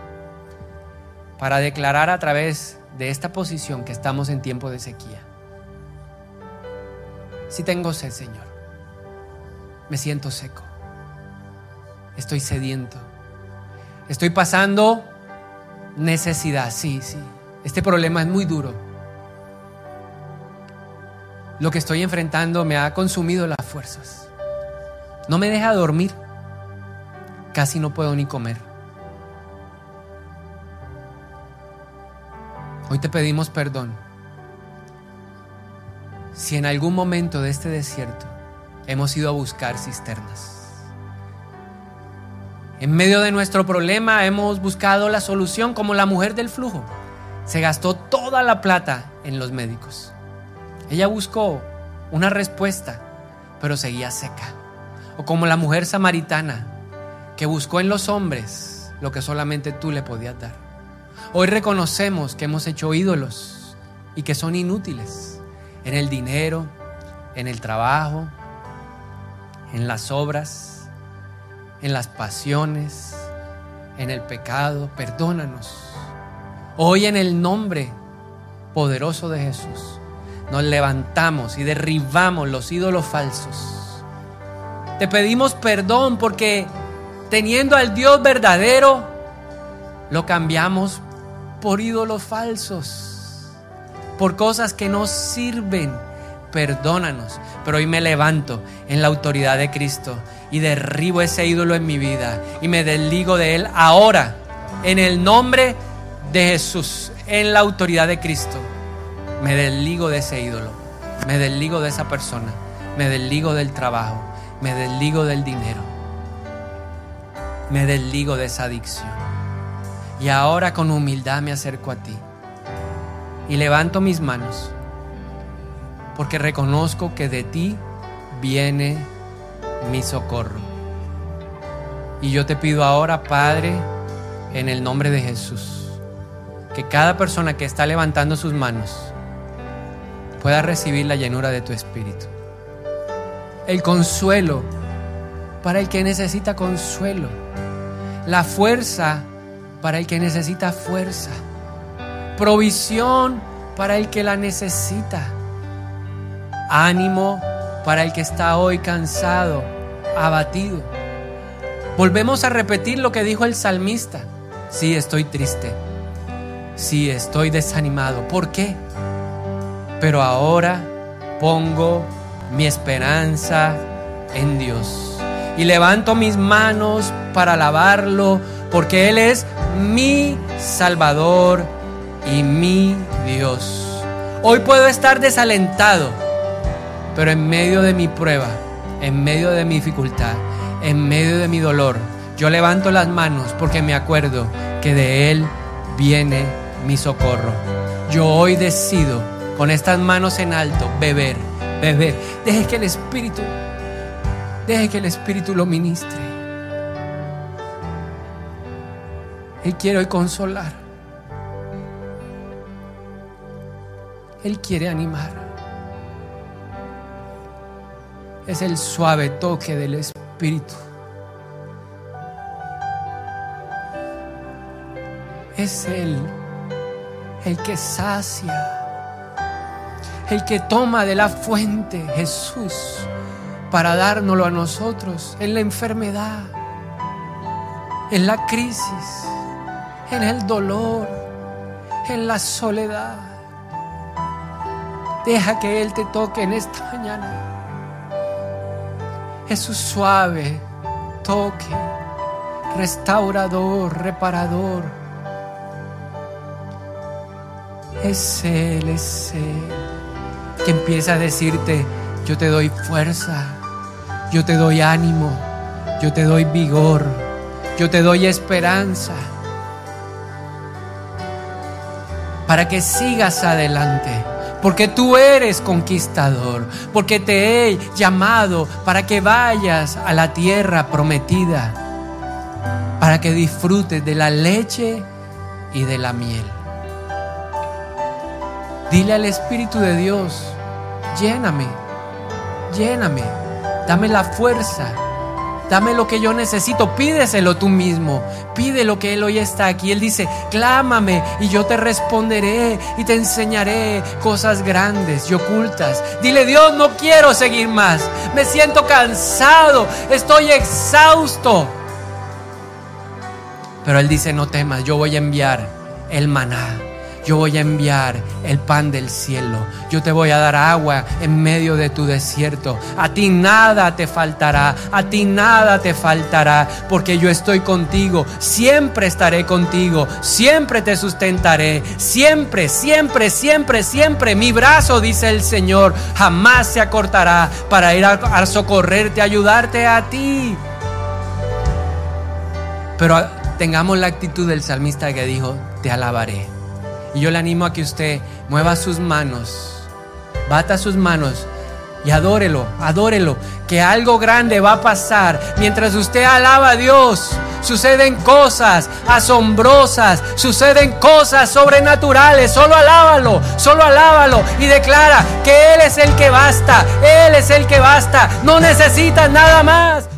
[SPEAKER 1] para declarar a través de esta posición que estamos en tiempo de sequía. Si tengo sed, Señor, me siento seco, estoy sediento, estoy pasando necesidad, sí, sí, este problema es muy duro. Lo que estoy enfrentando me ha consumido las fuerzas. No me deja dormir. Casi no puedo ni comer. Hoy te pedimos perdón. Si en algún momento de este desierto hemos ido a buscar cisternas. En medio de nuestro problema hemos buscado la solución como la mujer del flujo. Se gastó toda la plata en los médicos. Ella buscó una respuesta, pero seguía seca. O como la mujer samaritana, que buscó en los hombres lo que solamente tú le podías dar. Hoy reconocemos que hemos hecho ídolos y que son inútiles en el dinero, en el trabajo, en las obras, en las pasiones, en el pecado. Perdónanos. Hoy en el nombre poderoso de Jesús nos levantamos y derribamos los ídolos falsos. Te pedimos perdón porque teniendo al Dios verdadero, lo cambiamos por ídolos falsos, por cosas que no sirven. Perdónanos, pero hoy me levanto en la autoridad de Cristo y derribo ese ídolo en mi vida y me desligo de él ahora, en el nombre de Jesús, en la autoridad de Cristo. Me desligo de ese ídolo, me desligo de esa persona, me desligo del trabajo, me desligo del dinero, me desligo de esa adicción. Y ahora con humildad me acerco a ti y levanto mis manos porque reconozco que de ti viene mi socorro. Y yo te pido ahora, Padre, en el nombre de Jesús, que cada persona que está levantando sus manos pueda recibir la llenura de tu espíritu. El consuelo para el que necesita consuelo. La fuerza para el que necesita fuerza. Provisión para el que la necesita. Ánimo para el que está hoy cansado, abatido. Volvemos a repetir lo que dijo el salmista. Sí, estoy triste. Sí, estoy desanimado. ¿Por qué? Pero ahora pongo mi esperanza en Dios. Y levanto mis manos para alabarlo, porque Él es mi Salvador y mi Dios. Hoy puedo estar desalentado, pero en medio de mi prueba, en medio de mi dificultad, en medio de mi dolor, yo levanto las manos porque me acuerdo que de Él viene mi socorro. Yo hoy decido con estas manos en alto beber, beber. Deje que el Espíritu, deje que el Espíritu lo ministre. Él quiere hoy consolar. Él quiere animar es el suave toque del Espíritu. Es Él el que sacia, el que toma de la fuente Jesús para dárnoslo a nosotros en la enfermedad, en la crisis, en el dolor, en la soledad. Deja que Él te toque en esta mañana es su suave toque, restaurador, reparador. Es Él, que empieza a decirte, yo te doy fuerza, yo te doy ánimo, yo te doy vigor, yo te doy esperanza, para que sigas adelante porque tú eres conquistador, porque te he llamado para que vayas a la tierra prometida, para que disfrutes de la leche y de la miel. Dile al Espíritu de Dios, lléname, lléname, dame la fuerza Dame lo que yo necesito, pídeselo tú mismo. Pide lo que Él hoy está aquí. Él dice, clámame y yo te responderé y te enseñaré cosas grandes y ocultas. Dile, Dios, no quiero seguir más. Me siento cansado, estoy exhausto. Pero Él dice, no temas, yo voy a enviar el maná. Yo voy a enviar el pan del cielo. Yo te voy a dar agua en medio de tu desierto. A ti nada te faltará, a ti nada te faltará, porque yo estoy contigo. Siempre estaré contigo, siempre te sustentaré. Siempre, siempre, siempre, siempre. Mi brazo, dice el Señor, jamás se acortará para ir a, socorrerte, ayudarte a ti. Pero tengamos la actitud del salmista que dijo, te alabaré. Y yo le animo a que usted mueva sus manos, bata sus manos y adórelo, adórelo, que algo grande va a pasar mientras usted alaba a Dios. Suceden cosas asombrosas, suceden cosas sobrenaturales. Solo alábalo, solo alábalo y declara que Él es el que basta, Él es el que basta. No necesitas nada más.